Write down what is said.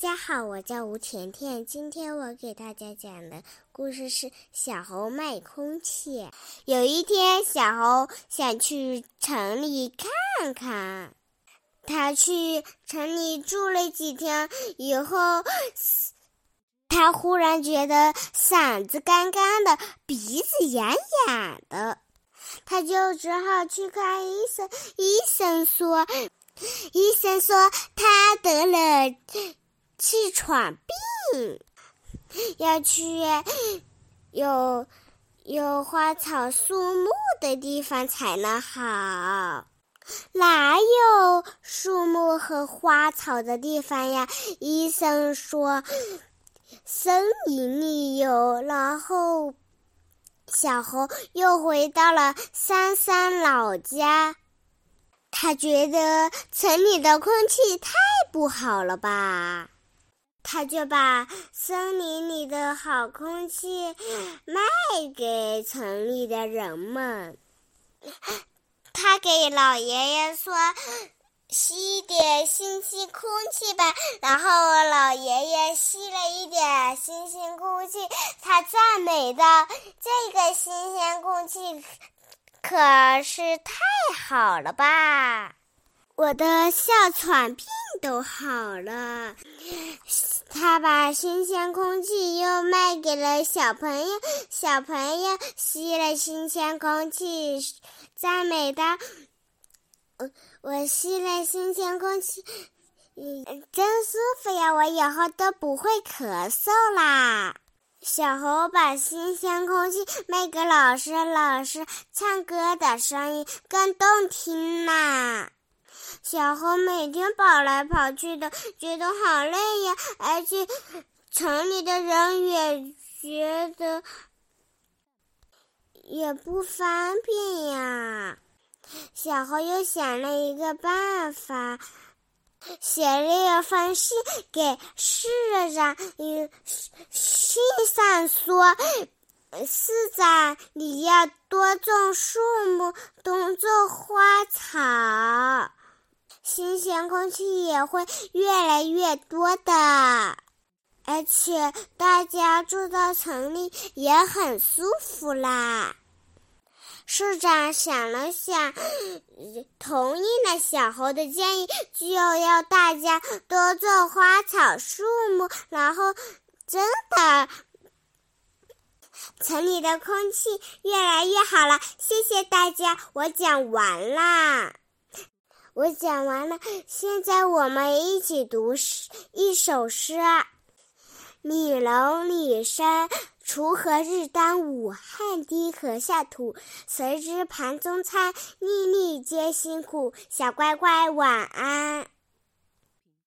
大家好，我叫吴甜甜。今天我给大家讲的故事是小猴卖空气。有一天，小猴想去城里看看。他去城里住了几天以后，他忽然觉得嗓子干干的，鼻子痒痒的，他就只好去看医生。医生说，医生说他得了。气喘病 要去有有花草树木的地方才能好，哪有树木和花草的地方呀？医生说森林里有。然后小猴又回到了珊珊老家，他觉得城里的空气太不好了吧。他就把森林里的好空气卖给城里的人们。他给老爷爷说：“吸一点新鲜空气吧。”然后老爷爷吸了一点新鲜空气，他赞美道：“这个新鲜空气可是太好了吧！我的哮喘病都好了。”把新鲜空气又卖给了小朋友，小朋友吸了新鲜空气，赞美道：“我我吸了新鲜空气，嗯，真舒服呀！我以后都不会咳嗽啦。”小猴把新鲜空气卖给老师，老师唱歌的声音更动听啦。小猴每天跑来跑去的，觉得好累呀，而且城里的人也觉得也不方便呀。小猴又想了一个办法，写了一封信给市长，信上说：“市长，你要多种树木，多种花草。”新鲜空气也会越来越多的，而且大家住到城里也很舒服啦。市长想了想，同意了小猴的建议，就要大家多种花草树木，然后真的，城里的空气越来越好了。谢谢大家，我讲完啦。我讲完了，现在我们一起读诗一首诗：悯农李绅，锄禾日当午，汗滴禾下土。谁知盘中餐，粒粒皆辛苦。小乖乖，晚安。